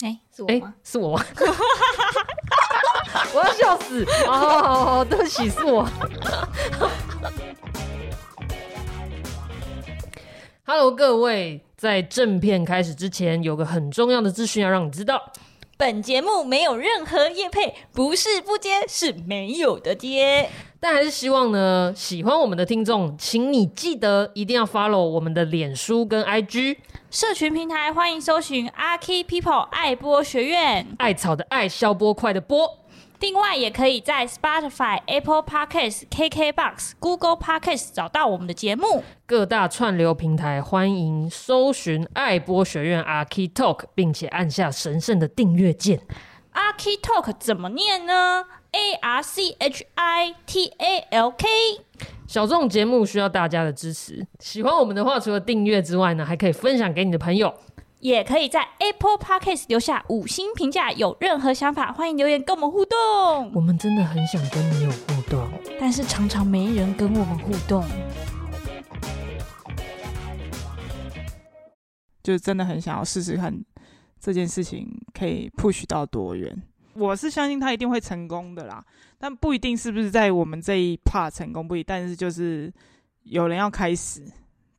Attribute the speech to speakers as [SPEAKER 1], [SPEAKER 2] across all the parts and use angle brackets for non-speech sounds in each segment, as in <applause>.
[SPEAKER 1] 哎、欸，是我吗？
[SPEAKER 2] 哎、欸，是我吗？我要笑死！哦，对不起，是我。Hello，各位，在正片开始之前，有个很重要的资讯要让你知道。
[SPEAKER 1] 本节目没有任何业配，不是不接，是没有的接。
[SPEAKER 2] 但还是希望呢，喜欢我们的听众，请你记得一定要 follow 我们的脸书跟 IG
[SPEAKER 1] 社群平台，欢迎搜寻阿 Key People 爱播学院，
[SPEAKER 2] 艾草的艾，消波块的波。
[SPEAKER 1] 另外，也可以在 Spotify、Apple Podcasts、KKBox、Google Podcasts 找到我们的节目。
[SPEAKER 2] 各大串流平台欢迎搜寻爱播学院 Archi Talk，并且按下神圣的订阅键。
[SPEAKER 1] Archi Talk 怎么念呢？A R C H I T A L K。
[SPEAKER 2] 小众节目需要大家的支持，喜欢我们的话，除了订阅之外呢，还可以分享给你的朋友，
[SPEAKER 1] 也可以在 Apple Podcast 留下五星评价。有任何想法，欢迎留言跟我们互动。
[SPEAKER 2] 我们真的很想跟你有互动，
[SPEAKER 1] 但是常常没人跟我们互动，
[SPEAKER 3] 就真的很想要试试看这件事情可以 push 到多远。我是相信他一定会成功的啦，但不一定是不是在我们这一 part 成功不一定，但是就是有人要开始，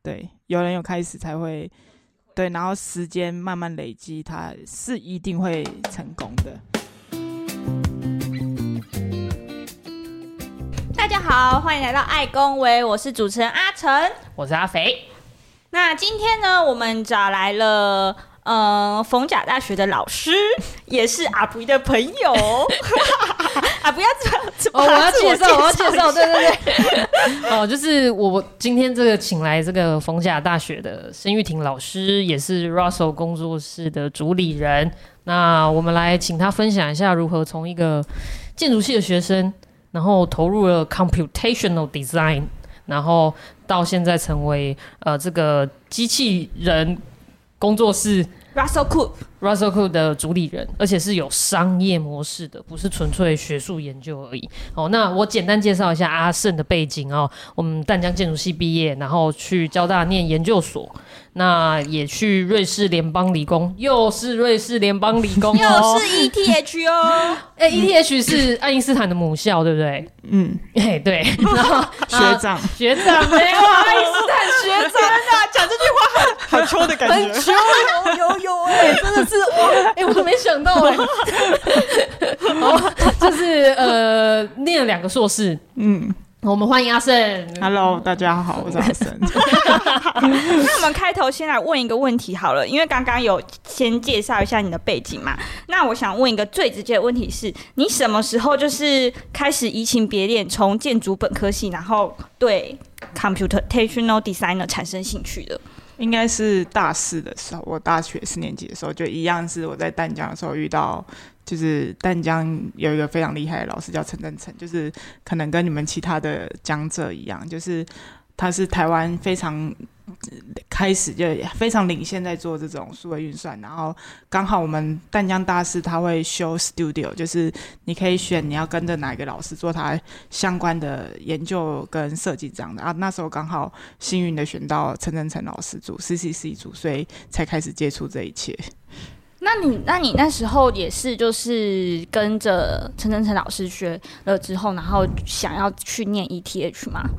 [SPEAKER 3] 对，有人有开始才会，对，然后时间慢慢累积，他是一定会成功的。
[SPEAKER 1] 大家好，欢迎来到爱公维，我是主持人阿成，
[SPEAKER 2] 我是阿肥。
[SPEAKER 1] 那今天呢，我们找来了。呃，逢甲大学的老师 <laughs> 也是阿布的朋友，<laughs> 啊，不要这样
[SPEAKER 2] 哦，我要介绍，我要介绍，对对对，<laughs> 哦，就是我今天这个请来这个逢甲大学的申玉婷老师，也是 Russell 工作室的主理人。那我们来请他分享一下，如何从一个建筑系的学生，然后投入了 computational design，然后到现在成为呃这个机器人工作室。
[SPEAKER 1] Russell Coop. Cook，Russell
[SPEAKER 2] Cook 的主理人，而且是有商业模式的，不是纯粹学术研究而已。哦，那我简单介绍一下阿胜的背景哦。我们淡江建筑系毕业，然后去交大念研究所，那也去瑞士联邦理工，又是瑞士联邦理工，
[SPEAKER 1] 又是 ETH 哦。<laughs>
[SPEAKER 2] 哎、欸、，ETH 是爱因斯坦的母校，对不对？嗯，哎、欸，对。然 <laughs> 后
[SPEAKER 3] 学长，
[SPEAKER 2] 学长没有爱因斯坦学长 <laughs>
[SPEAKER 1] 啊，讲这句话很很秋的感觉，很秋，有有有哎，真的是哇，<laughs> 哎、欸，我都没想到哎。<laughs>
[SPEAKER 2] 好，就是呃，念了两个硕士，嗯。我们欢迎阿胜。
[SPEAKER 3] Hello，大家好，我是阿胜。<laughs>
[SPEAKER 1] 那我们开头先来问一个问题好了，因为刚刚有先介绍一下你的背景嘛。那我想问一个最直接的问题是：你什么时候就是开始移情别恋，从建筑本科系，然后对 computational designer 产生兴趣的？
[SPEAKER 3] 应该是大四的时候，我大学四年级的时候，就一样是我在淡江的时候遇到。就是淡江有一个非常厉害的老师叫陈振成，就是可能跟你们其他的江浙一样，就是他是台湾非常开始就非常领先在做这种数位运算，然后刚好我们淡江大四他会修 studio，就是你可以选你要跟着哪一个老师做他相关的研究跟设计这样的啊，那时候刚好幸运的选到陈正成老师组 CCC 组，所以才开始接触这一切。
[SPEAKER 1] 那你那你那时候也是就是跟着陈晨晨老师学了之后，然后想要去念 ETH 吗？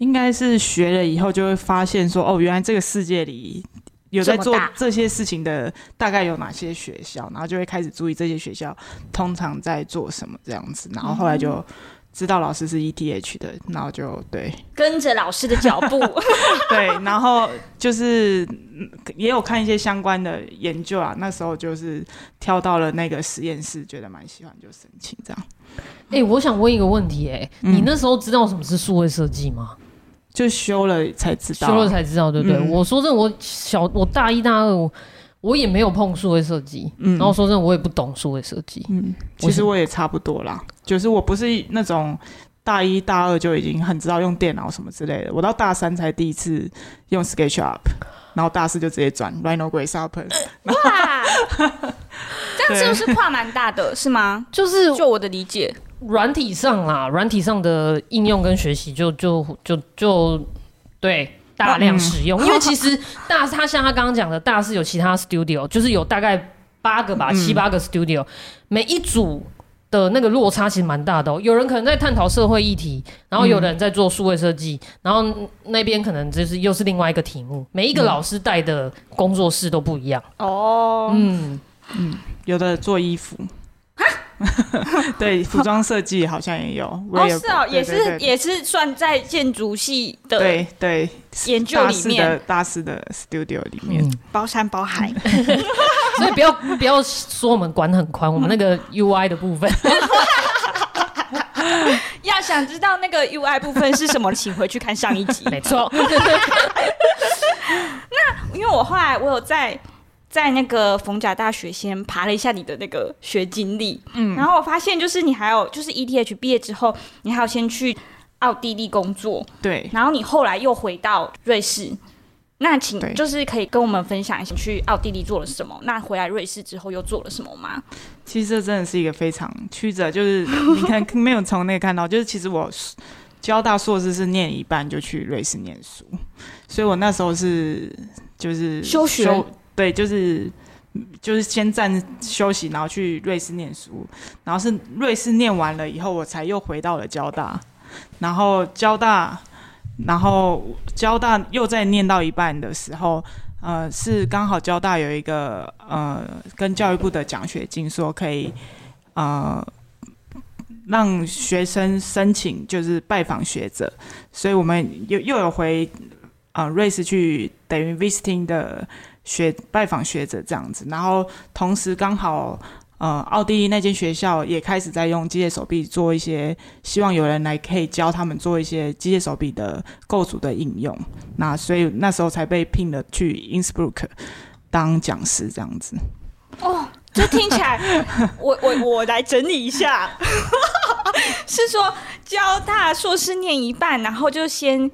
[SPEAKER 3] 应该是学了以后就会发现说，哦，原来这个世界里有在做这些事情的，大概有哪些学校，然后就会开始注意这些学校通常在做什么这样子，然后后来就。嗯知道老师是 ETH 的，然后就对，
[SPEAKER 1] 跟着老师的脚步，<laughs>
[SPEAKER 3] 对，然后就是也有看一些相关的研究啊。那时候就是跳到了那个实验室，觉得蛮喜欢，就申请这样。
[SPEAKER 2] 哎、欸，我想问一个问题、欸，哎、嗯，你那时候知道什么是数位设计吗？
[SPEAKER 3] 就修了才知道，
[SPEAKER 2] 修了才知道，对不对？嗯、我说真的，我小我大一大二我。我也没有碰数位设计，嗯，然后说真的，我也不懂数位设计，嗯，
[SPEAKER 3] 其实我也差不多啦，就是我不是那种大一大二就已经很知道用电脑什么之类的，我到大三才第一次用 SketchUp，然后大四就直接转 Rhino Grasshopper。<laughs>
[SPEAKER 1] 哇，<laughs> 这样是不是跨蛮大的，是吗？就是就我的理解，
[SPEAKER 2] 软体上啦，软体上的应用跟学习就就就就对。大量使用，嗯、因为其实大他像他刚刚讲的，大是有其他 studio，就是有大概八个吧，
[SPEAKER 3] 嗯、
[SPEAKER 2] 七八个 studio，每一组的那个落差其实蛮大的哦。有人可能在探讨社会议题，然后有人在做数位设计，嗯、然后那边可能就是又是另外一个题目。每一个老师带的工作室都不一样
[SPEAKER 1] 哦。
[SPEAKER 2] 嗯
[SPEAKER 3] 嗯，有的做衣服。<laughs> 对，<laughs> 服装设计好像也有
[SPEAKER 1] 哦，是哦，也是也是算在建筑系的
[SPEAKER 3] 对对
[SPEAKER 1] 研究里面。
[SPEAKER 3] 大师的 studio 里面，
[SPEAKER 1] 嗯、包山包海，<laughs>
[SPEAKER 2] 所以不要不要说我们管很宽，我们那个 UI 的部分，
[SPEAKER 1] 要想知道那个 UI 部分是什么，请回去看上一集，
[SPEAKER 2] 没错。
[SPEAKER 1] 那因为我后来我有在。在那个逢甲大学先爬了一下你的那个学经历，嗯，然后我发现就是你还有就是 ETH 毕业之后，你还有先去奥地利工作，
[SPEAKER 3] 对，
[SPEAKER 1] 然后你后来又回到瑞士，那请就是可以跟我们分享一下去奥地利做了什么，那回来瑞士之后又做了什么吗？
[SPEAKER 3] 其实这真的是一个非常曲折，就是你看没有从那个看到，就是其实我交大硕士是念一半就去瑞士念书，所以我那时候是就是
[SPEAKER 1] 休学。
[SPEAKER 3] 对，就是就是先暂休息，然后去瑞士念书，然后是瑞士念完了以后，我才又回到了交大，然后交大，然后交大又在念到一半的时候，呃，是刚好交大有一个呃跟教育部的奖学金，说可以呃让学生申请就是拜访学者，所以我们又又有回呃瑞士去等于 visiting 的。学拜访学者这样子，然后同时刚好，呃，奥地利那间学校也开始在用机械手臂做一些，希望有人来可以教他们做一些机械手臂的构组的应用。那所以那时候才被聘了去 Innsbruck 当讲师这样子。
[SPEAKER 1] 哦，这听起来，我我我来整理一下，<laughs> 是说交大硕士念一半，然后就先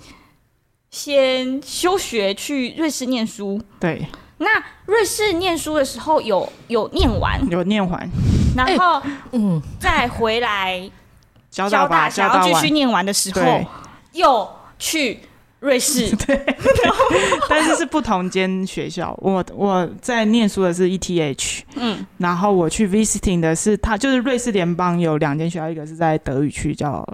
[SPEAKER 1] 先休学去瑞士念书。
[SPEAKER 3] 对。
[SPEAKER 1] 那瑞士念书的时候有有念完，
[SPEAKER 3] 有念完，
[SPEAKER 1] 然后嗯，再回来
[SPEAKER 3] 交大
[SPEAKER 1] 想要继续念完的时候，又去瑞士，<laughs>
[SPEAKER 3] 对，但是是不同间学校。我我在念书的是 ETH，嗯，然后我去 visiting 的是他，就是瑞士联邦有两间学校，一个是在德语区叫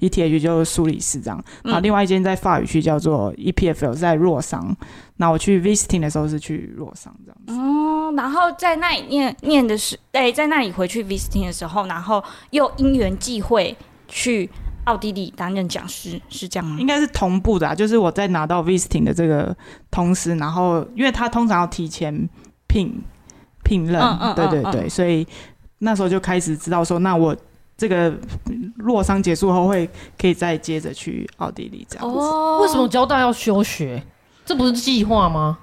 [SPEAKER 3] ETH，就是苏黎世这样，然后另外一间在法语区叫做 EPFL，在洛桑。那我去 visiting 的时候是去洛桑这样子。
[SPEAKER 1] 哦，然后在那里念念的是，哎，在那里回去 visiting 的时候，然后又因缘际会去奥地利担任讲师，是这样吗？
[SPEAKER 3] 应该是同步的啊，就是我在拿到 visiting 的这个同时，然后因为他通常要提前聘聘任，嗯嗯，对对对，所以那时候就开始知道说，那我这个洛桑结束后会可以再接着去奥地利这样子。
[SPEAKER 2] 哦，为什么交大要休学？这不是计划吗？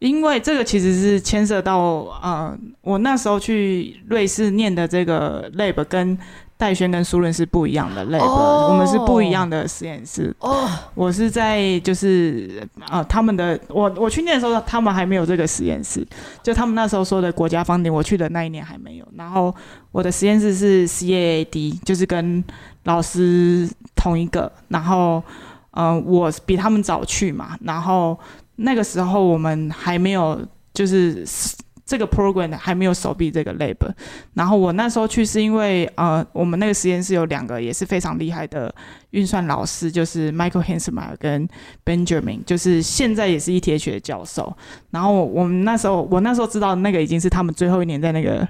[SPEAKER 3] 因为这个其实是牵涉到呃，我那时候去瑞士念的这个 lab 跟戴轩跟苏伦是不一样的 lab，、oh. 我们是不一样的实验室。哦，oh. 我是在就是呃，他们的我我去念的时候，他们还没有这个实验室，就他们那时候说的国家 funding，我去的那一年还没有。然后我的实验室是 CAAD，就是跟老师同一个，然后。嗯、呃，我比他们早去嘛，然后那个时候我们还没有，就是这个 program 还没有手臂这个 lab。然后我那时候去是因为，呃，我们那个实验室有两个也是非常厉害的运算老师，就是 Michael Hanselmeyer 跟 Benjamin，就是现在也是 ETH 的教授。然后我们那时候，我那时候知道那个已经是他们最后一年在那个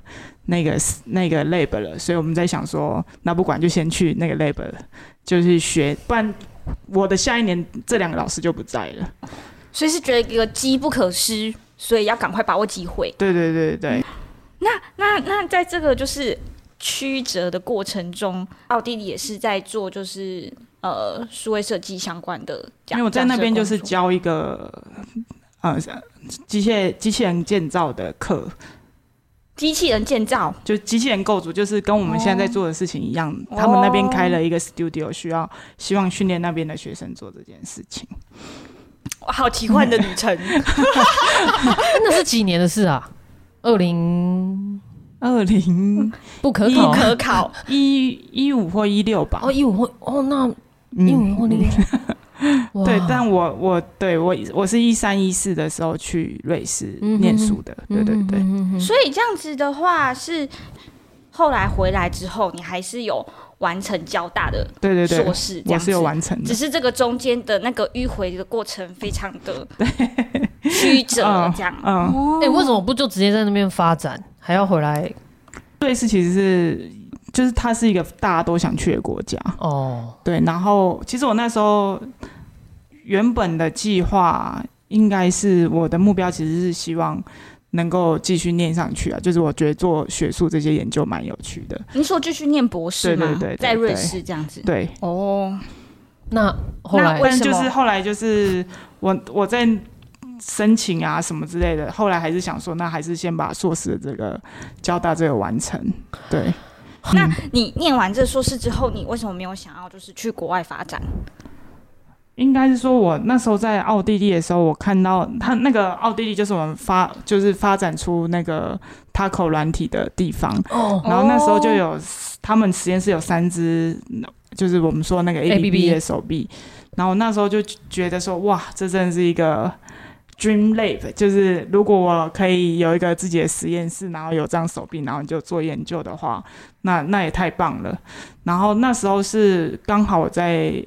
[SPEAKER 3] 那个那个 lab 了，所以我们在想说，那不管就先去那个 lab，就是学，不然。我的下一年这两个老师就不在了，
[SPEAKER 1] 所以是觉得一个机不可失，所以要赶快把握机会。
[SPEAKER 3] 对对对对、嗯、
[SPEAKER 1] 那那那在这个就是曲折的过程中，奥地利也是在做就是呃数位设计相关的。
[SPEAKER 3] 因为我在那边就是教一个呃机械机器人建造的课。
[SPEAKER 1] 机器人建造，
[SPEAKER 3] 就机器人构筑，就是跟我们现在在做的事情一样。哦、他们那边开了一个 studio，需要希望训练那边的学生做这件事情。
[SPEAKER 1] 好奇幻的旅程，<laughs>
[SPEAKER 2] 那是几年的事啊？二零
[SPEAKER 3] 二零
[SPEAKER 2] 不可考，
[SPEAKER 1] 不可考，
[SPEAKER 3] 一一五或一六吧？
[SPEAKER 2] 哦，一五或哦，那一五或一六。<laughs>
[SPEAKER 3] 对，但我我对我我是一三一四的时候去瑞士念书的，对对对。
[SPEAKER 1] 所以这样子的话，是后来回来之后，你还是有完成交大的
[SPEAKER 3] 对对对
[SPEAKER 1] 硕士，我
[SPEAKER 3] 是有完成的，
[SPEAKER 1] 只是这个中间的那个迂回的过程非常的曲折，这样。
[SPEAKER 2] 嗯，哎，为什么不就直接在那边发展，还要回来？
[SPEAKER 3] 瑞士其实是就是它是一个大家都想去的国家哦。对，然后其实我那时候。原本的计划应该是我的目标，其实是希望能够继续念上去啊。就是我觉得做学术这些研究蛮有趣的。
[SPEAKER 1] 你说继续念博士吗？
[SPEAKER 3] 对对对，
[SPEAKER 1] 在瑞士这样子。
[SPEAKER 3] 对。
[SPEAKER 1] 哦，
[SPEAKER 2] 那后来，
[SPEAKER 3] 但就是后来就是我我在申请啊什么之类的，后来还是想说，那还是先把硕士的这个交大这个完成。对。
[SPEAKER 1] 那你念完这硕士之后，你为什么没有想要就是去国外发展？
[SPEAKER 3] 应该是说，我那时候在奥地利的时候，我看到他那个奥地利就是我们发就是发展出那个 Taco 软体的地方。哦。然后那时候就有他们实验室有三只，就是我们说那个 ABB 的手臂。然后那时候就觉得说，哇，这真的是一个 Dream Lab，就是如果我可以有一个自己的实验室，然后有这样手臂，然后就做研究的话，那那也太棒了。然后那时候是刚好我在。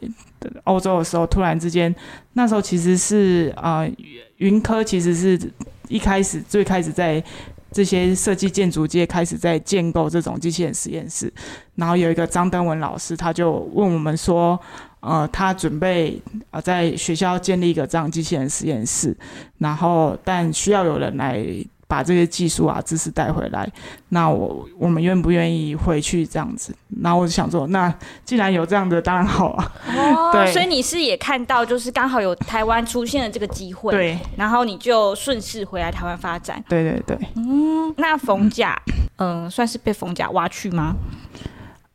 [SPEAKER 3] 欧洲的时候，突然之间，那时候其实是呃，云科其实是一开始最开始在这些设计建筑界开始在建构这种机器人实验室，然后有一个张登文老师，他就问我们说，呃，他准备呃在学校建立一个这样机器人实验室，然后但需要有人来。把这些技术啊、知识带回来，那我我们愿不愿意回去这样子？那我就想说，那既然有这样的，当然好啊。
[SPEAKER 1] 哦，对，所以你是也看到，就是刚好有台湾出现了这个机会，
[SPEAKER 3] 对，
[SPEAKER 1] 然后你就顺势回来台湾发展。
[SPEAKER 3] 对对对。
[SPEAKER 1] 嗯，那冯甲，嗯、呃，算是被冯甲挖去吗？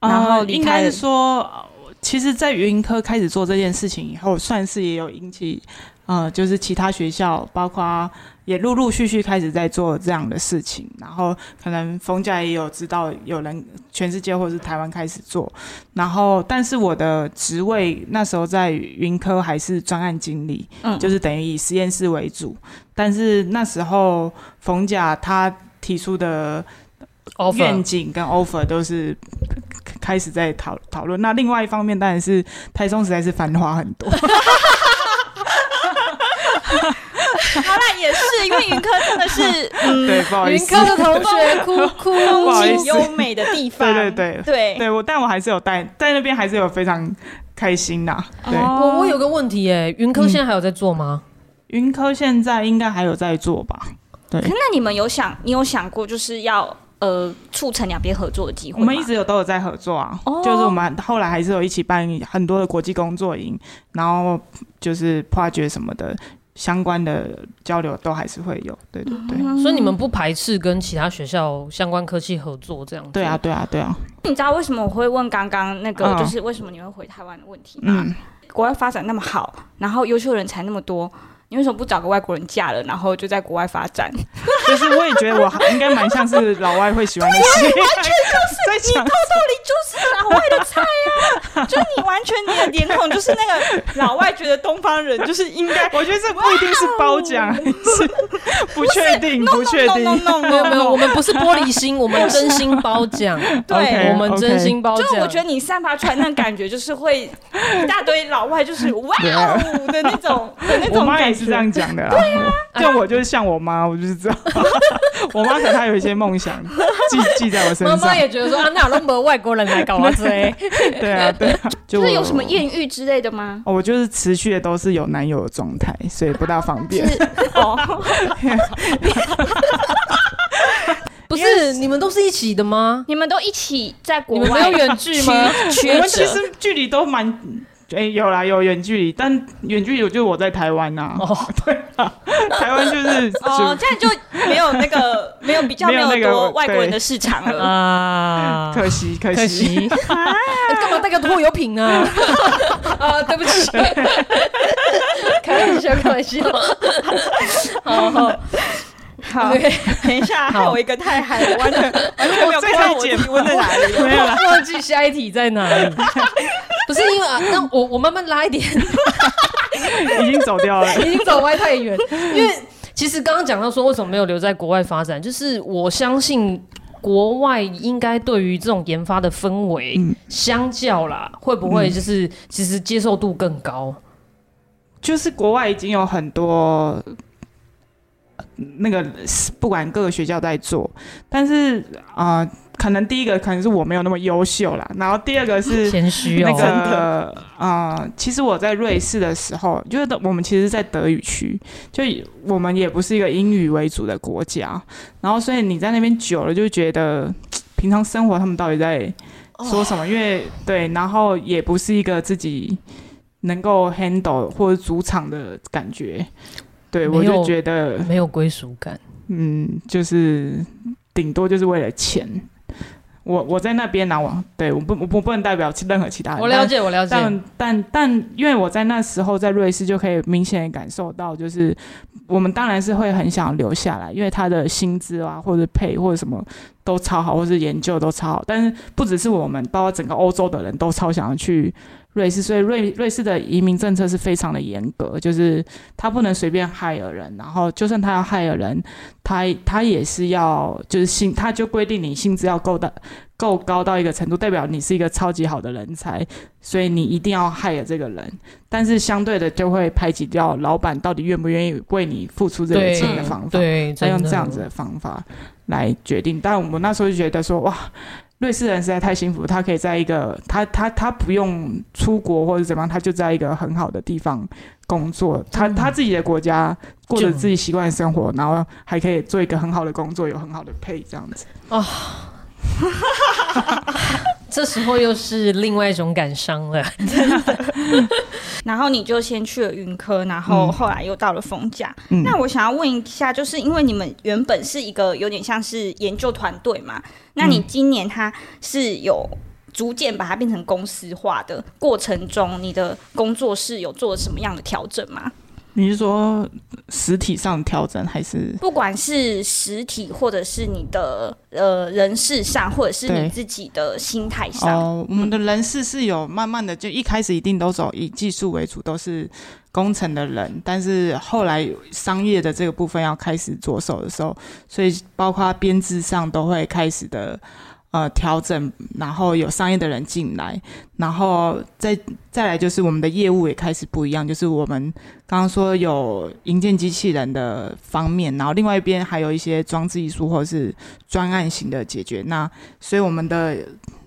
[SPEAKER 3] 呃、然后应该是说，其实，在云科开始做这件事情以后，算是也有引起。呃，就是其他学校，包括也陆陆续续开始在做这样的事情，然后可能冯甲也有知道有人全世界或是台湾开始做，然后但是我的职位那时候在云科还是专案经理，嗯，就是等于以实验室为主，但是那时候冯甲他提出的愿景跟 offer 都是开始在讨讨论，那另外一方面当然是台中实在是繁华很多。<laughs>
[SPEAKER 1] 好啦，也是因为云科真的是，<laughs> 嗯，
[SPEAKER 3] 对，不好意思，
[SPEAKER 2] 云科的同学哭 <laughs> 哭，
[SPEAKER 1] 空气优美的地方，
[SPEAKER 3] 对对对对对，我但我还是有带在那边，还是有非常开心的。对，
[SPEAKER 2] 我我有个问题，哎，云科现在还有在做吗？
[SPEAKER 3] 云科现在应该还有在做吧？对，
[SPEAKER 1] 那你们有想，你有想过就是要呃促成两边合作的机会？
[SPEAKER 3] 我们一直有都有在合作啊，就是我们后来还是有一起办很多的国际工作营，然后就是 project 什么的。相关的交流都还是会有，对对对，
[SPEAKER 2] 所以你们不排斥跟其他学校相关科技合作这样子？
[SPEAKER 3] 对啊，对啊，对啊。
[SPEAKER 1] 你知道为什么我会问刚刚那个，就是为什么你会回台湾的问题吗？嗯，国外发展那么好，然后优秀人才那么多。你为什么不找个外国人嫁了，然后就在国外发展？<laughs>
[SPEAKER 3] 就是我也觉得我应该蛮像是老外会喜欢的事情。
[SPEAKER 1] 完全就是你，透透里就是老外的菜啊！就你完全你的脸孔就是那个老外觉得东方人就是应该。
[SPEAKER 3] 我觉得这不一定是褒奖，是不确定，不确定。
[SPEAKER 2] 没有没有，我们不是玻璃心，我们真心褒奖。对，<laughs> 我们真心褒奖。
[SPEAKER 1] 就我觉得你散发出来那感觉，就是会一大堆老外就是 <laughs> 哇哦的那种的那种感觉。
[SPEAKER 3] 是这样讲的啦，对啊，就我就是像我妈，我就是这样。<laughs> 我妈可能她有一些梦想记记在我身上。
[SPEAKER 2] 妈妈也觉得说啊，那那么外国人来搞我追。<laughs>
[SPEAKER 3] 对啊，对啊，<laughs>
[SPEAKER 1] 就是有什么艳遇之类的吗？
[SPEAKER 3] 哦，我就是持续的都是有男友的状态，所以不大方便。
[SPEAKER 2] 哦，不是你们都是一起的吗？
[SPEAKER 1] 你们都一起在国外？
[SPEAKER 2] 没有远距吗？
[SPEAKER 3] 我们其实距离都蛮。哎、欸，有啦，有远距离，但远距离就是我在台湾呐、啊。哦，<laughs> 对啊，台湾就是
[SPEAKER 1] 哦，这样就没有那个没有比较没有多外国人的市场了 <laughs>
[SPEAKER 3] 啊，可惜可惜，<laughs> 可惜
[SPEAKER 2] 干、啊欸、嘛带个拖油瓶啊？啊，对不起，开玩笑，开玩笑，
[SPEAKER 1] 好好。好，等一下，还有一个太嗨了，完全 <laughs> 完全没有看到我题问在哪里，
[SPEAKER 2] 没有了，忘记下一题在哪里。<laughs> 不是因为啊，那我我慢慢拉一点，<laughs>
[SPEAKER 3] 已经走掉了，
[SPEAKER 2] 已经走歪太远。因为其实刚刚讲到说，为什么没有留在国外发展，就是我相信国外应该对于这种研发的氛围，嗯、相较啦，会不会就是其实接受度更高？
[SPEAKER 3] 就是国外已经有很多。那个不管各个学校在做，但是啊、呃，可能第一个可能是我没有那么优秀啦，然后第二个是 <laughs>
[SPEAKER 2] 谦虚
[SPEAKER 3] 那个啊、呃，其实我在瑞士的时候，就是我们其实，在德语区，就我们也不是一个英语为主的国家，然后所以你在那边久了，就觉得平常生活他们到底在说什么？因为对，然后也不是一个自己能够 handle 或者主场的感觉。对，我就觉得
[SPEAKER 2] 没有归属感。
[SPEAKER 3] 嗯，就是顶多就是为了钱。我我在那边拿我，对，我不我不不能代表任何其他人。
[SPEAKER 2] 我了解，我了解。
[SPEAKER 3] 但但但，因为我在那时候在瑞士就可以明显感受到，就是我们当然是会很想留下来，因为他的薪资啊，或者配或者什么都超好，或是研究都超好。但是不只是我们，包括整个欧洲的人都超想要去。瑞士，所以瑞瑞士的移民政策是非常的严格，就是他不能随便害了人，然后就算他要害了人，他他也是要就是薪，他就规定你薪资要够的够高到一个程度，代表你是一个超级好的人才，所以你一定要害了这个人，但是相对的就会排挤掉老板到底愿不愿意为你付出这个钱的方法，
[SPEAKER 2] 对，
[SPEAKER 3] 再用这样子的方法来决定。但我们那时候就觉得说，哇。瑞士人实在太幸福，他可以在一个他他他不用出国或者怎么样，他就在一个很好的地方工作，他他自己的国家过着自己习惯的生活，然后还可以做一个很好的工作，有很好的 pay 这样子。哦，<laughs>
[SPEAKER 2] 这时候又是另外一种感伤了。<laughs>
[SPEAKER 1] 然后你就先去了云科，然后后来又到了风甲。嗯、那我想要问一下，就是因为你们原本是一个有点像是研究团队嘛，那你今年它是有逐渐把它变成公司化的过程中，你的工作室有做什么样的调整吗？
[SPEAKER 3] 你是说实体上调整，还是
[SPEAKER 1] 不管是实体，或者是你的呃人事上，或者是你自己的心态上？
[SPEAKER 3] 哦，我们的人事是有慢慢的，就一开始一定都走以技术为主，都是工程的人，但是后来商业的这个部分要开始着手的时候，所以包括编制上都会开始的。呃，调整，然后有商业的人进来，然后再再来就是我们的业务也开始不一样，就是我们刚刚说有营建机器人的方面，然后另外一边还有一些装置艺术或者是专案型的解决，那所以我们的。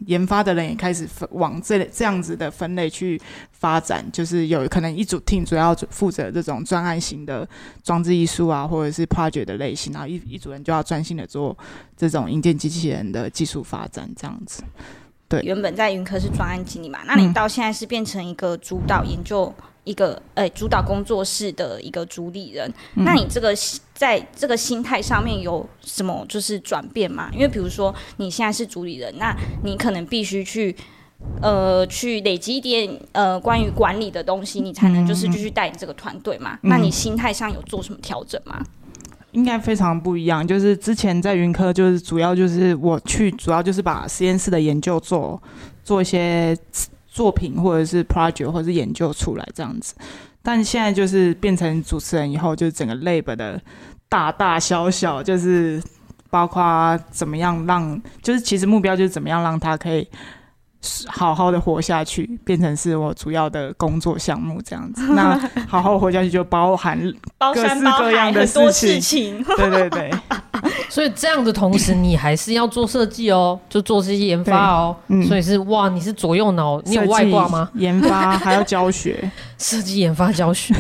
[SPEAKER 3] 研发的人也开始往这这样子的分类去发展，就是有可能一组 team 主要负责这种专案型的装置艺术啊，或者是 project 的类型，然后一一组人就要专心的做这种营建机器人的技术发展，这样子。对，
[SPEAKER 1] 原本在云科是专案经理嘛，那你到现在是变成一个主导研究。一个呃、欸，主导工作室的一个主理人，嗯、那你这个在这个心态上面有什么就是转变吗？因为比如说你现在是主理人，那你可能必须去呃去累积一点呃关于管理的东西，你才能就是继续带领这个团队嘛。嗯、那你心态上有做什么调整吗？
[SPEAKER 3] 应该非常不一样，就是之前在云科就是主要就是我去主要就是把实验室的研究做做一些。作品或者是 project 或者是研究出来这样子，但现在就是变成主持人以后，就是整个 lab 的大大小小，就是包括怎么样让，就是其实目标就是怎么样让他可以好好的活下去，变成是我主要的工作项目这样子。那 <laughs> 好好活下去就包含各式各样的事情，对对对。<laughs>
[SPEAKER 2] 所以这样的同时，你还是要做设计哦，就做这些研发哦。嗯、所以是哇，你是左右脑，你有外挂吗？
[SPEAKER 3] 研发还要教学，<laughs>
[SPEAKER 2] 设计、研发、教学、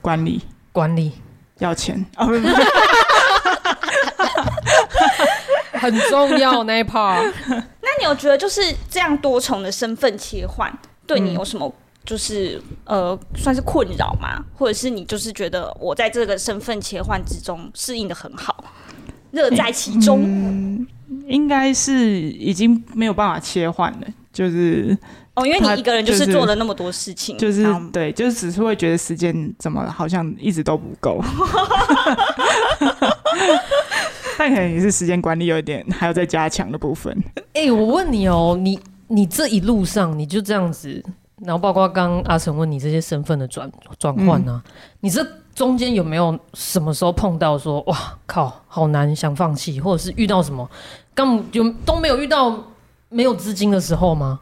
[SPEAKER 3] 管理、
[SPEAKER 2] 管理
[SPEAKER 3] 要钱
[SPEAKER 2] 啊，很重要那一 part。
[SPEAKER 1] 那你有觉得就是这样多重的身份切换，对你有什么就是、嗯、呃算是困扰吗？或者是你就是觉得我在这个身份切换之中适应的很好？乐在其中，嗯、
[SPEAKER 3] 应该是已经没有办法切换了。就是
[SPEAKER 1] 哦，因为你一个人就是做了那么多事情，
[SPEAKER 3] 就是、就是、对，就是只是会觉得时间怎么好像一直都不够。<laughs> <laughs> 但可能也是时间管理有一点还要再加强的部分。
[SPEAKER 2] 哎、欸，我问你哦，你你这一路上你就这样子然后包括刚刚阿成问你这些身份的转转换呢，嗯、你这中间有没有什么时候碰到说哇靠好难想放弃，或者是遇到什么刚有都没有遇到没有资金的时候吗？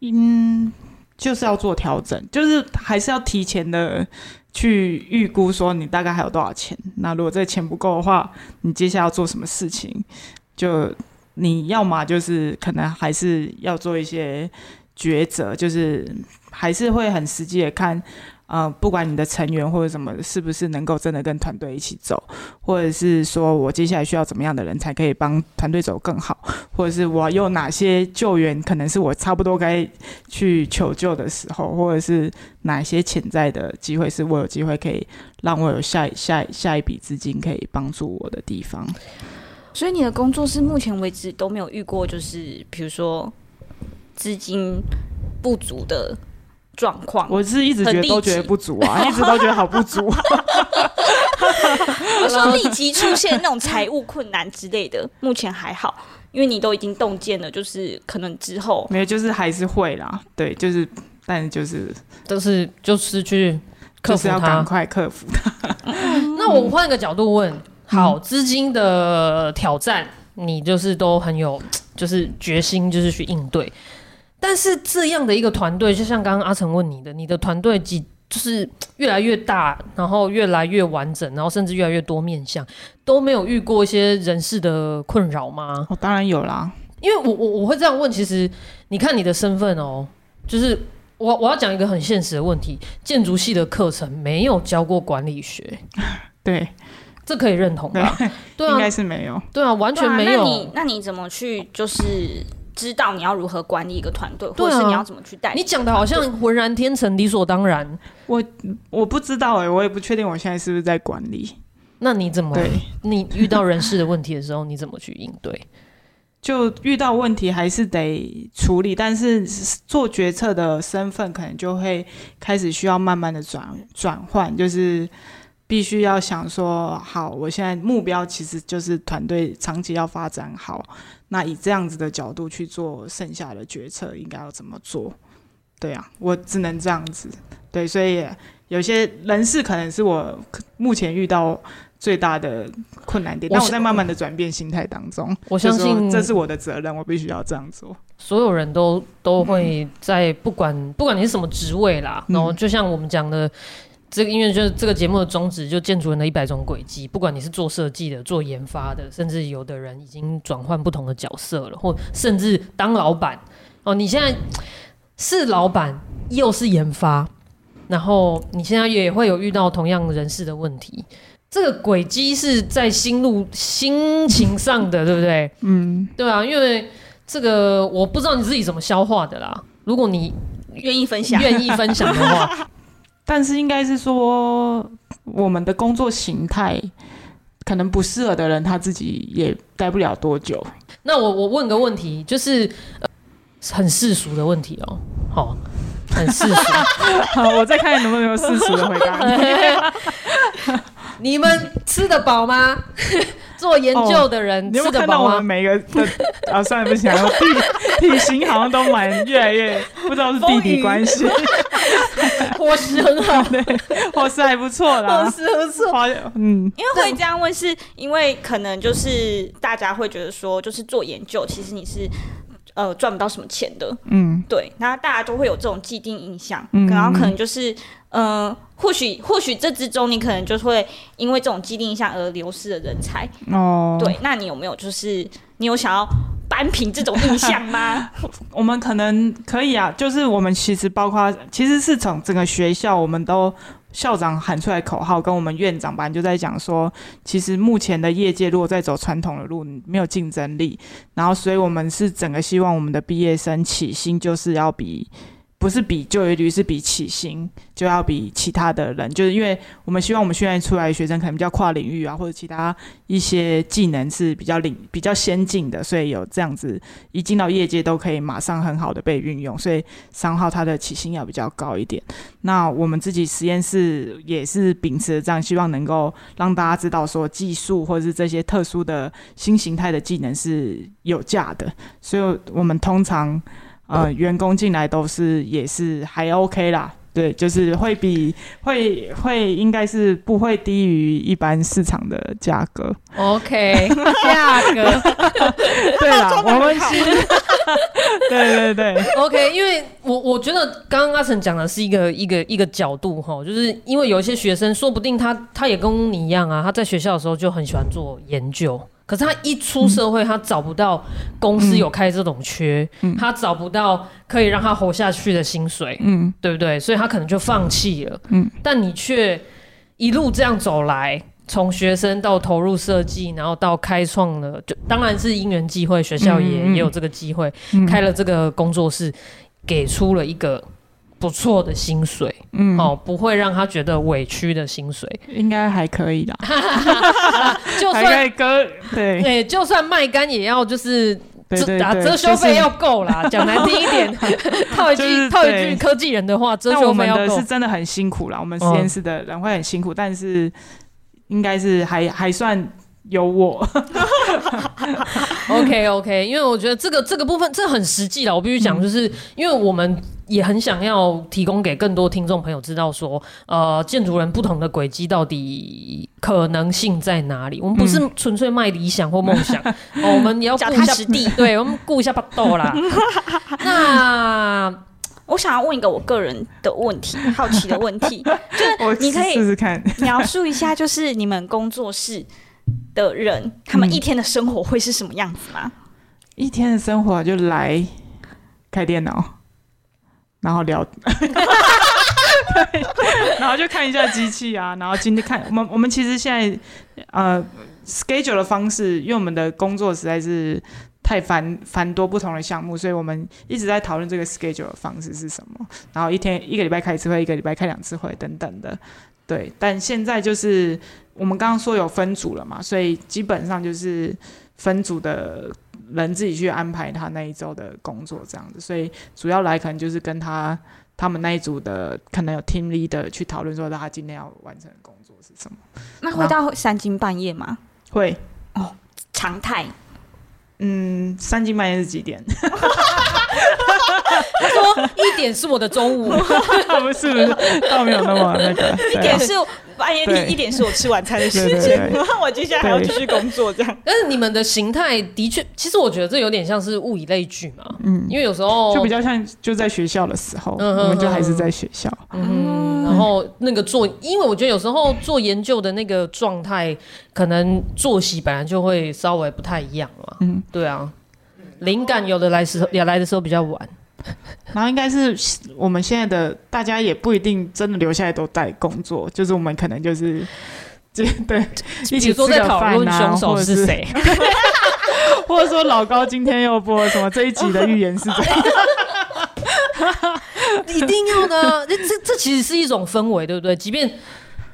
[SPEAKER 3] 嗯，就是要做调整，就是还是要提前的去预估说你大概还有多少钱。那如果这钱不够的话，你接下来要做什么事情？就你要么就是可能还是要做一些。抉择就是还是会很实际的看，呃，不管你的成员或者什么，是不是能够真的跟团队一起走，或者是说我接下来需要怎么样的人才可以帮团队走更好，或者是我有哪些救援可能是我差不多该去求救的时候，或者是哪些潜在的机会是我有机会可以让我有下下下一笔资金可以帮助我的地方。
[SPEAKER 1] 所以你的工作是目前为止都没有遇过，就是比如说。资金不足的状况，
[SPEAKER 3] 我是一直觉得都觉得不足啊，一直都觉得好不足。<laughs>
[SPEAKER 1] 我说立即出现那种财务困难之类的，目前还好，因为你都已经洞见了，就是可能之后
[SPEAKER 3] 没有，就是还是会啦。对，就是，但就是
[SPEAKER 2] 都是就是去克服它，
[SPEAKER 3] 就是要赶快克服它。<laughs>
[SPEAKER 2] 那我换个角度问，好，资金的挑战，你就是都很有，就是决心，就是去应对。但是这样的一个团队，就像刚刚阿成问你的，你的团队几就是越来越大，然后越来越完整，然后甚至越来越多面向，都没有遇过一些人事的困扰吗？
[SPEAKER 3] 哦，当然有啦，
[SPEAKER 2] 因为我我我会这样问，其实你看你的身份哦，就是我我要讲一个很现实的问题，建筑系的课程没有教过管理学，<laughs>
[SPEAKER 3] 对，
[SPEAKER 2] 这可以认同吧？对，对啊，
[SPEAKER 3] 应该是没有，
[SPEAKER 2] 对啊，完全没有。
[SPEAKER 1] 那你那你怎么去就是？知道你要如何管理一个团队，或者是你要怎么去带、啊？
[SPEAKER 2] 你讲的好像浑然天成、理所当然。
[SPEAKER 3] 我我不知道哎、欸，我也不确定我现在是不是在管理。
[SPEAKER 2] 那你怎么？对你遇到人事的问题的时候，你怎么去应对？
[SPEAKER 3] 就遇到问题还是得处理，但是做决策的身份可能就会开始需要慢慢的转转换，就是必须要想说，好，我现在目标其实就是团队长期要发展好。那以这样子的角度去做剩下的决策，应该要怎么做？对啊，我只能这样子。对，所以有些人事可能是我目前遇到最大的困难点，但我在慢慢的转变心态当中。我相信这是我的责任，我必须要这样做。
[SPEAKER 2] 所有人都都会在不管、嗯、不管你是什么职位啦，然后就像我们讲的。这个因为就是这个节目的宗旨，就建筑人的一百种轨迹。不管你是做设计的、做研发的，甚至有的人已经转换不同的角色了，或甚至当老板哦。你现在是老板，又是研发，然后你现在也会有遇到同样人事的问题。这个轨迹是在心路心情上的，对不对？嗯，对啊。因为这个我不知道你自己怎么消化的啦。如果你
[SPEAKER 1] 愿意分享，
[SPEAKER 2] 愿意分享的话。
[SPEAKER 3] 但是应该是说，我们的工作形态可能不适合的人，他自己也待不了多久。
[SPEAKER 2] 那我我问个问题，就是、呃、很世俗的问题哦，好，很世俗。<laughs>
[SPEAKER 3] 好，我再看能不能有世俗的回答。<laughs> <laughs>
[SPEAKER 2] 你们吃得饱吗？做研究的人吃得饱吗？
[SPEAKER 3] 你有看到我们每个的 <laughs> 啊？算了，不行，体 <laughs> 体型好像都蛮越来越不知道是弟弟关系。<laughs>
[SPEAKER 2] 伙食很好，对，
[SPEAKER 3] 伙食还不错啦。
[SPEAKER 2] 伙食不错，
[SPEAKER 1] 嗯，因为会这样问，是因为可能就是大家会觉得说，就是做研究，其实你是呃赚不到什么钱的，嗯，对，那大家都会有这种既定印象，嗯，然后可能就是。嗯，或许或许这之中，你可能就会因为这种既定印象而流失的人才。哦，对，那你有没有就是你有想要扳平这种印象吗？<laughs>
[SPEAKER 3] 我们可能可以啊，就是我们其实包括其实是从整个学校，我们都校长喊出来口号，跟我们院长班就在讲说，其实目前的业界如果在走传统的路，没有竞争力，然后所以我们是整个希望我们的毕业生起薪就是要比。不是比就业率，是比起薪就要比其他的人，就是因为我们希望我们训练出来的学生可能比较跨领域啊，或者其他一些技能是比较领比较先进的，所以有这样子一进到业界都可以马上很好的被运用，所以商号它的起薪要比较高一点。那我们自己实验室也是秉持这样，希望能够让大家知道说技术或者是这些特殊的新形态的技能是有价的，所以我们通常。呃员工进来都是也是还 OK 啦。对，就是会比会会应该是不会低于一般市场的价格。
[SPEAKER 2] OK，<laughs> 价格
[SPEAKER 3] 对啦，我们是，<laughs> 对对对
[SPEAKER 2] ，OK，因为我我觉得刚刚阿成讲的是一个一个一个角度哈，就是因为有一些学生，说不定他他也跟你一样啊，他在学校的时候就很喜欢做研究。可是他一出社会，他找不到公司有开这种缺，嗯、他找不到可以让他活下去的薪水，嗯，对不对？所以他可能就放弃了。嗯，但你却一路这样走来，从学生到投入设计，然后到开创了，就当然是因缘际会，学校也、嗯、也有这个机会，嗯、开了这个工作室，给出了一个。不错的薪水，嗯，哦，不会让他觉得委屈的薪水，
[SPEAKER 3] 应该还可以的。<laughs>
[SPEAKER 2] 就算割，对，对，就算卖干也要就是打遮羞费要够啦。讲难听一点，<laughs> 套一句套一句科技人的话，遮羞费要够。
[SPEAKER 3] 是真的很辛苦啦，我们实验室的人会很辛苦，但是应该是还还算。有我，<laughs>
[SPEAKER 2] OK OK，因为我觉得这个这个部分这很实际了。我必须讲，就是因为我们也很想要提供给更多听众朋友知道说，呃，建筑人不同的轨迹到底可能性在哪里。我们不是纯粹卖理想或梦想，<laughs> 我们也要脚踏实地，对，我们顾一下巴豆啦。<laughs> 那
[SPEAKER 1] 我想要问一个我个人的问题，好奇的问题，<laughs> 就是你可以
[SPEAKER 3] 试试看
[SPEAKER 1] 描述一下，就是你们工作室。的人，他们一天的生活会是什么样子吗？
[SPEAKER 3] 一天的生活就来开电脑，然后聊，<laughs> 然后就看一下机器啊，然后今天看我们我们其实现在呃 schedule 的方式，因为我们的工作实在是太繁繁多不同的项目，所以我们一直在讨论这个 schedule 的方式是什么。然后一天一个礼拜开一次会，一个礼拜开两次会等等的。对，但现在就是。我们刚刚说有分组了嘛，所以基本上就是分组的人自己去安排他那一周的工作这样子，所以主要来可能就是跟他他们那一组的可能有 team leader 去讨论说他今天要完成的工作是什么。
[SPEAKER 1] 那会到三更半夜吗？
[SPEAKER 3] 会
[SPEAKER 1] 哦，常态。
[SPEAKER 3] 嗯，三更半夜是几点？<laughs> <laughs>
[SPEAKER 2] 他说一点是我的中午，<laughs>
[SPEAKER 3] 不是不是，倒没有那么那个，<laughs>
[SPEAKER 1] 一点是。半夜一点是我吃晚餐的时间，然后我接下来还要继续工作这样。
[SPEAKER 2] 但是你们的形态的确，其实我觉得这有点像是物以类聚嘛。嗯，因为有时候
[SPEAKER 3] 就比较像就在学校的时候，嗯、我们就还是在学校。
[SPEAKER 2] 嗯，然后那个做，因为我觉得有时候做研究的那个状态，可能作息本来就会稍微不太一样嘛。嗯，对啊，灵感有的来时候也来的时候比较晚。
[SPEAKER 3] 然后应该是我们现在的大家也不一定真的留下来都在工作，就是我们可能就是 <laughs> 对对一起坐在讨论凶手是谁，<laughs> 或者说老高今天又播什么这一集的预言是怎样？
[SPEAKER 2] 一定要的，这这其实是一种氛围，对不对？即便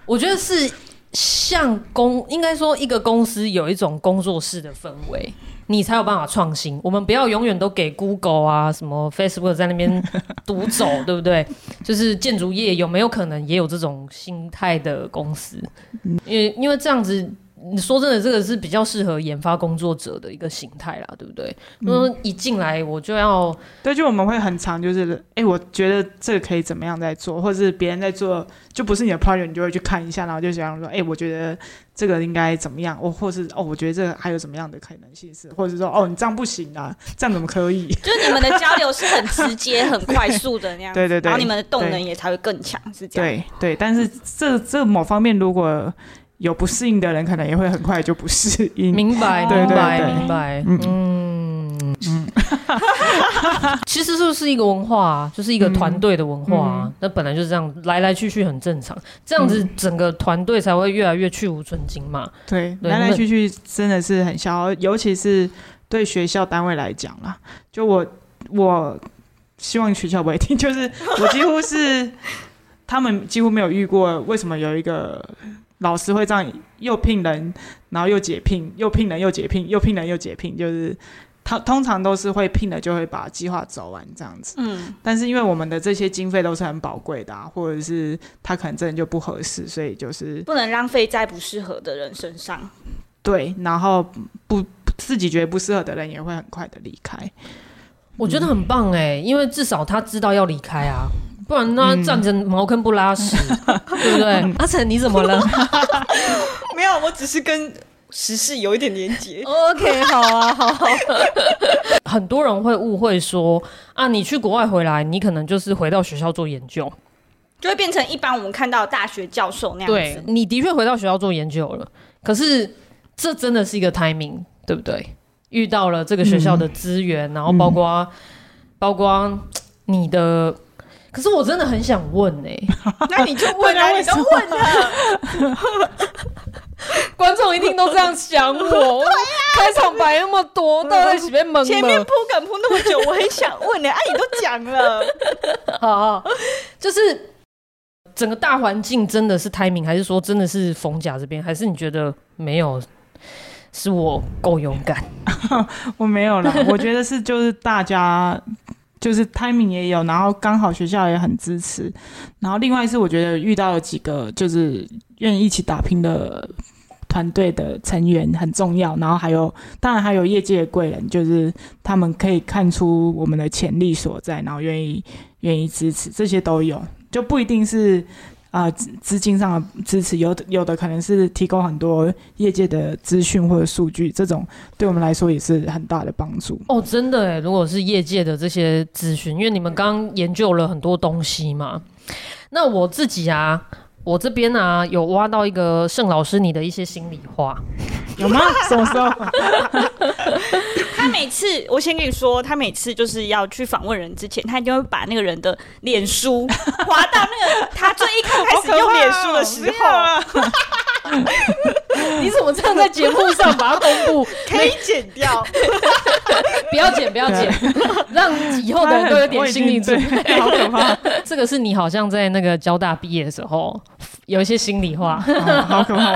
[SPEAKER 2] 我觉得是像公，应该说一个公司有一种工作室的氛围。你才有办法创新。我们不要永远都给 Google 啊、什么 Facebook 在那边 <laughs> 独走，对不对？就是建筑业有没有可能也有这种心态的公司？因为因为这样子。你说真的，这个是比较适合研发工作者的一个形态啦，对不对？说、嗯、一进来我就要，
[SPEAKER 3] 对，就我们会很常就是，哎、欸，我觉得这个可以怎么样在做，或者是别人在做，就不是你的 project，你就会去看一下，然后就想说，哎、欸，我觉得这个应该怎么样，我，或是哦，我觉得这个还有什么样的可能性是，或者是说，哦，你这样不行啊，这样怎么可以？<laughs>
[SPEAKER 1] 就是你们的交流是很直接、很快速的那样，<laughs>
[SPEAKER 3] 对对对，
[SPEAKER 1] 然后你们的动能也才会更强，是这样。
[SPEAKER 3] 对对，但是这这某方面如果。有不适应的人，可能也会很快就不适应。
[SPEAKER 2] 明白，明白，明白。嗯嗯嗯。<laughs> 其实是不是一个文化啊？就是一个团队的文化啊。那本来就是这样，来来去去很正常。这样子整个团队才会越来越去无存精嘛。
[SPEAKER 3] 对，来来去去真的是很消耗，尤其是对学校单位来讲啦。就我，我希望学校不会听，就是我几乎是他们几乎没有遇过，为什么有一个。老师会这样又聘人，然后又解聘，又聘人又解聘，又聘人又解聘，就是他通常都是会聘了，就会把计划走完这样子。嗯，但是因为我们的这些经费都是很宝贵的啊，或者是他可能真的就不合适，所以就是
[SPEAKER 1] 不能浪费在不适合的人身上。
[SPEAKER 3] 对，然后不自己觉得不适合的人也会很快的离开。
[SPEAKER 2] 我觉得很棒哎，因为至少他知道要离开啊，不然那站着茅坑不拉屎，嗯、对不对？阿成你怎么了？<laughs>
[SPEAKER 1] 没有，我只是跟时事有一点连结。
[SPEAKER 2] OK，好啊，好好。很多人会误会说啊，你去国外回来，你可能就是回到学校做研究，
[SPEAKER 1] 就会变成一般我们看到大学教授那样子。
[SPEAKER 2] 对，你的确回到学校做研究了，可是这真的是一个 timing，对不对？遇到了这个学校的资源，嗯、然后包括、嗯、包括你的，可是我真的很想问哎、欸，<laughs>
[SPEAKER 1] 那你就问啊，<laughs> 你都问了，<laughs>
[SPEAKER 2] 观众一定都这样想我，啊、开场白那么多，到底是被蒙？
[SPEAKER 1] 前面铺梗铺那么久，我很想问呢、欸，哎、啊，你都讲了，
[SPEAKER 2] 好，就是整个大环境真的是 timing，还是说真的是逢甲这边，还是你觉得没有？是我够勇敢，
[SPEAKER 3] 我没有了。我觉得是就是大家就是 timing 也有，然后刚好学校也很支持，然后另外是我觉得遇到了几个就是愿意一起打拼的团队的成员很重要，然后还有当然还有业界的贵人，就是他们可以看出我们的潜力所在，然后愿意愿意支持，这些都有，就不一定是。啊，资资金上的支持，有的有的可能是提供很多业界的资讯或者数据，这种对我们来说也是很大的帮助。
[SPEAKER 2] 哦，真的诶，如果是业界的这些资讯，因为你们刚刚研究了很多东西嘛，那我自己啊。我这边啊，有挖到一个盛老师你的一些心里话，
[SPEAKER 3] 有吗？什么时候？<laughs>
[SPEAKER 1] 他每次，我先跟你说，他每次就是要去访问人之前，他一定会把那个人的脸书 <laughs> 滑到那个他最一开始用脸书的时候。<laughs>
[SPEAKER 2] 你怎么这样在节目上把它公布？
[SPEAKER 1] 可以剪掉，<laughs>
[SPEAKER 2] 不要剪，不要剪，让以后的人都有点心理准备。
[SPEAKER 3] 好可怕！<laughs>
[SPEAKER 2] 这个是你好像在那个交大毕业的时候有一些心里话，
[SPEAKER 3] 好可怕！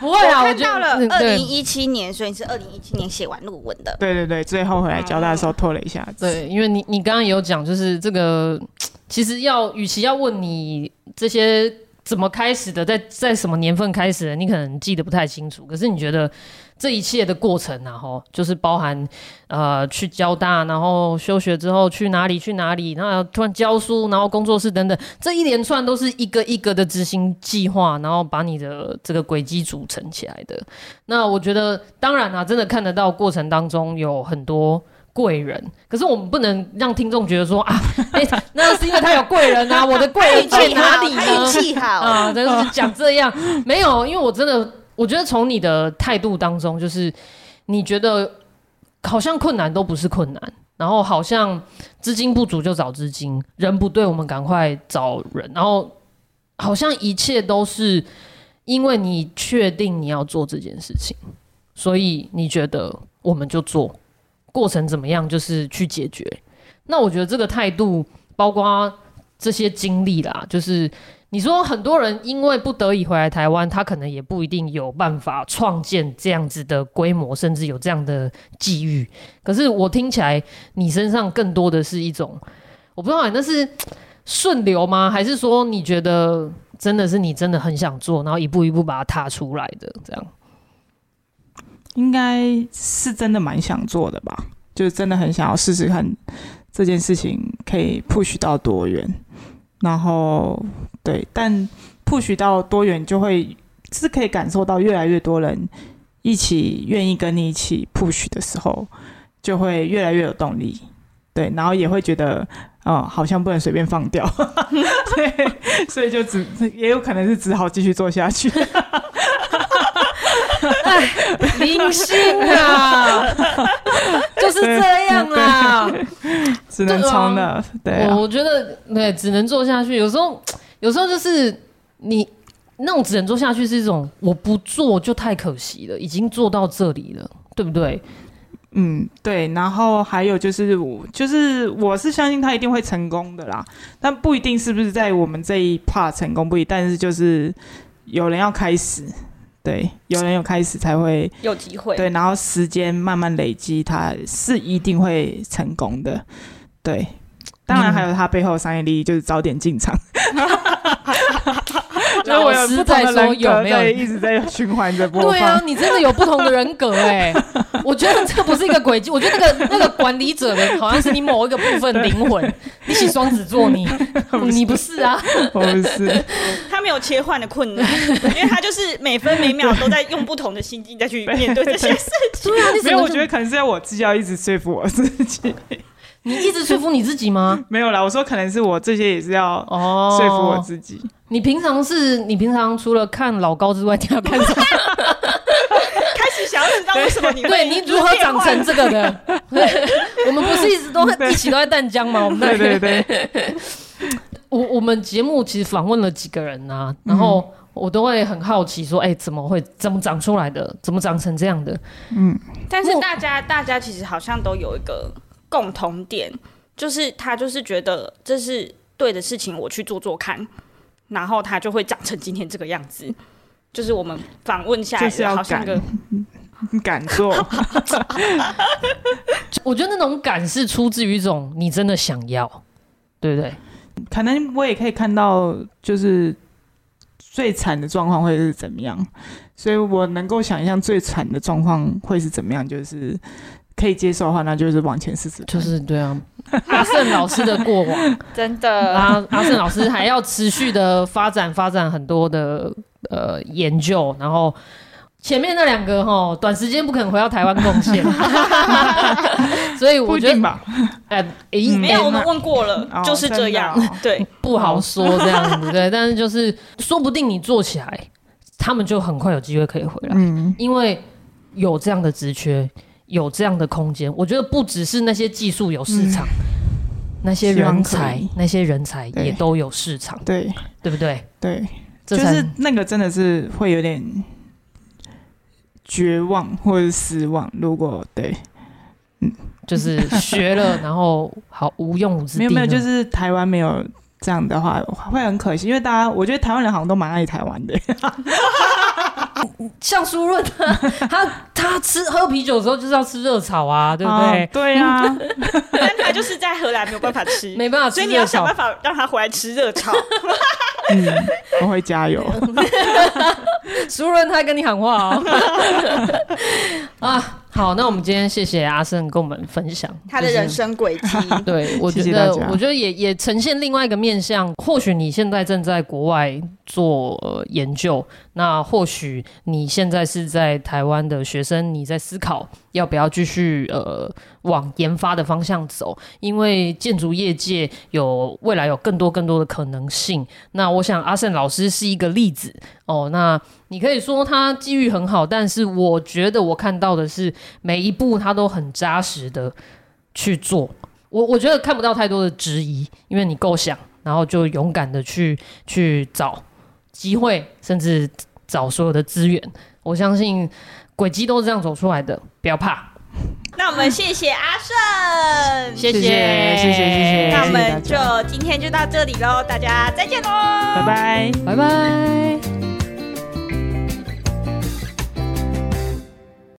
[SPEAKER 2] 不会啊，
[SPEAKER 1] 我看到了二零一七年，所以你是二零一七年写完论文的。
[SPEAKER 3] 对对对，最后回来交大的时候拖了一下。
[SPEAKER 2] 对，因为你你刚刚有讲，就是这个其实要，与其要问你这些。怎么开始的？在在什么年份开始的？你可能记得不太清楚。可是你觉得这一切的过程啊，吼，就是包含呃去交大，然后休学之后去哪里去哪里，然后突然教书，然后工作室等等，这一连串都是一个一个的执行计划，然后把你的这个轨迹组成起来的。那我觉得，当然啊，真的看得到过程当中有很多。贵人，可是我们不能让听众觉得说啊，<laughs> 哎、欸，那是因为他有贵人啊，<laughs> 我的贵人在哪里呢？
[SPEAKER 1] 运气好
[SPEAKER 2] 啊，就是讲这样，<laughs> 没有，因为我真的，我觉得从你的态度当中，就是你觉得好像困难都不是困难，然后好像资金不足就找资金，人不对，我们赶快找人，然后好像一切都是因为你确定你要做这件事情，所以你觉得我们就做。过程怎么样？就是去解决。那我觉得这个态度，包括这些经历啦，就是你说很多人因为不得已回来台湾，他可能也不一定有办法创建这样子的规模，甚至有这样的机遇。可是我听起来，你身上更多的是一种，我不知道那是顺流吗？还是说你觉得真的是你真的很想做，然后一步一步把它踏出来的这样？
[SPEAKER 3] 应该是真的蛮想做的吧，就是真的很想要试试看这件事情可以 push 到多远，然后对，但 push 到多远就会是可以感受到越来越多人一起愿意跟你一起 push 的时候，就会越来越有动力，对，然后也会觉得，嗯，好像不能随便放掉，<laughs> 对，所以就只也有可能是只好继续做下去。
[SPEAKER 2] 哎，明星啊，<laughs> 就是这样啊，
[SPEAKER 3] 只能冲的。对、啊，
[SPEAKER 2] 我觉得对，只能做下去。有时候，有时候就是你那种只能做下去，是一种我不做就太可惜了，已经做到这里了，对不对？
[SPEAKER 3] 嗯，对。然后还有就是，我就是我是相信他一定会成功的啦，但不一定是不是在我们这一 part 成功不一定，但是就是有人要开始。对，有人有开始才会
[SPEAKER 1] 有机会。
[SPEAKER 3] 对，然后时间慢慢累积，他是一定会成功的。对，当然还有他背后的商业利益，就是早点进场。<laughs> <laughs>
[SPEAKER 2] 老师在说有没有
[SPEAKER 3] 一直在 <laughs> 循环着播放？
[SPEAKER 2] 对啊，你真的有不同的人格哎、欸！<laughs> 我觉得这不是一个轨迹，我觉得那个那个管理者的好像是你某一个部分灵魂。你是双子座，你你不是啊？
[SPEAKER 3] 我不是，
[SPEAKER 1] 他没有切换的困难，因为他就是每分每秒都在用不同的心境再去面对这些事情。
[SPEAKER 2] 对啊，你
[SPEAKER 3] 没有，我觉得可能是要我自己要一直说服我自己。<laughs>
[SPEAKER 2] 你一直说服你自己吗？<laughs>
[SPEAKER 3] 没有啦，我说可能是我这些也是要哦说服我自己。
[SPEAKER 2] Oh, 你平常是你平常除了看老高之外，你要看什么？<laughs>
[SPEAKER 1] 开始想要知道为什么你
[SPEAKER 2] 对你如何长成这个的？我们不是一直都一起都在淡江吗？我们
[SPEAKER 3] 对对对。
[SPEAKER 2] 我我们节目其实访问了几个人啊，然后我都会很好奇说，哎、欸，怎么会怎么长出来的？怎么长成这样的？
[SPEAKER 1] 嗯，但是大家大家其实好像都有一个。共同点就是他就是觉得这是对的事情，我去做做看，然后他就会长成今天这个样子。就是我们访问下来，好像个
[SPEAKER 3] 敢做。<laughs>
[SPEAKER 2] 我觉得那种敢是出自于一种你真的想要，对不对？
[SPEAKER 3] 可能我也可以看到，就是最惨的状况会是怎么样，所以我能够想象最惨的状况会是怎么样，就是。可以接受的话，那就是往前试试。
[SPEAKER 2] 就是对啊，阿胜老师的过往。<laughs>
[SPEAKER 1] 真的，
[SPEAKER 2] 阿阿胜老师还要持续的发展，发展很多的呃研究。然后前面那两个哈，短时间不可能回到台湾贡献，<laughs> 所以我觉得吧，哎、
[SPEAKER 1] 没有，我们问过了，哦、就是这样，哦、对，
[SPEAKER 2] 不好说这样子，对，但是就是说不定你做起来，他们就很快有机会可以回来，嗯，因为有这样的职缺。有这样的空间，我觉得不只是那些技术有市场，嗯、那些人才，那些人才也都有市场，
[SPEAKER 3] 对，
[SPEAKER 2] 对不对？
[SPEAKER 3] 对，就是那个真的是会有点绝望或者失望。如果对，
[SPEAKER 2] 嗯，<laughs> 就是学了，然后好无用武之地。
[SPEAKER 3] 没有没有，就是台湾没有这样的话，会很可惜，因为大家我觉得台湾人好像都蛮爱台湾的。<laughs>
[SPEAKER 2] 像苏润，<laughs> 他他吃喝啤酒的时候就是要吃热炒啊，对不对？
[SPEAKER 3] 哦、对、啊，<laughs>
[SPEAKER 1] 但他就是在荷兰没有办法吃，
[SPEAKER 2] 没办法吃，
[SPEAKER 1] 所以你要想办法让他回来吃热炒。
[SPEAKER 3] 嗯，我会加油。<laughs>
[SPEAKER 2] 苏润他跟你喊话哦。啊。好，那我们今天谢谢阿胜跟我们分享
[SPEAKER 1] 他的人生轨迹。<laughs>
[SPEAKER 2] 对，我觉得，谢谢我觉得也也呈现另外一个面向。或许你现在正在国外做、呃、研究，那或许你现在是在台湾的学生，你在思考要不要继续呃往研发的方向走，因为建筑业界有未来有更多更多的可能性。那我想阿胜老师是一个例子哦。那你可以说他机遇很好，但是我觉得我看到的是每一步他都很扎实的去做。我我觉得看不到太多的质疑，因为你够想，然后就勇敢的去去找机会，甚至找所有的资源。我相信轨迹都是这样走出来的，不要怕。
[SPEAKER 1] 那我们谢谢阿胜，
[SPEAKER 2] 谢谢谢谢谢谢。
[SPEAKER 3] 谢谢谢谢，
[SPEAKER 1] 那我们就今天就到这里喽，大家再见喽，
[SPEAKER 3] 拜拜，
[SPEAKER 2] 拜拜。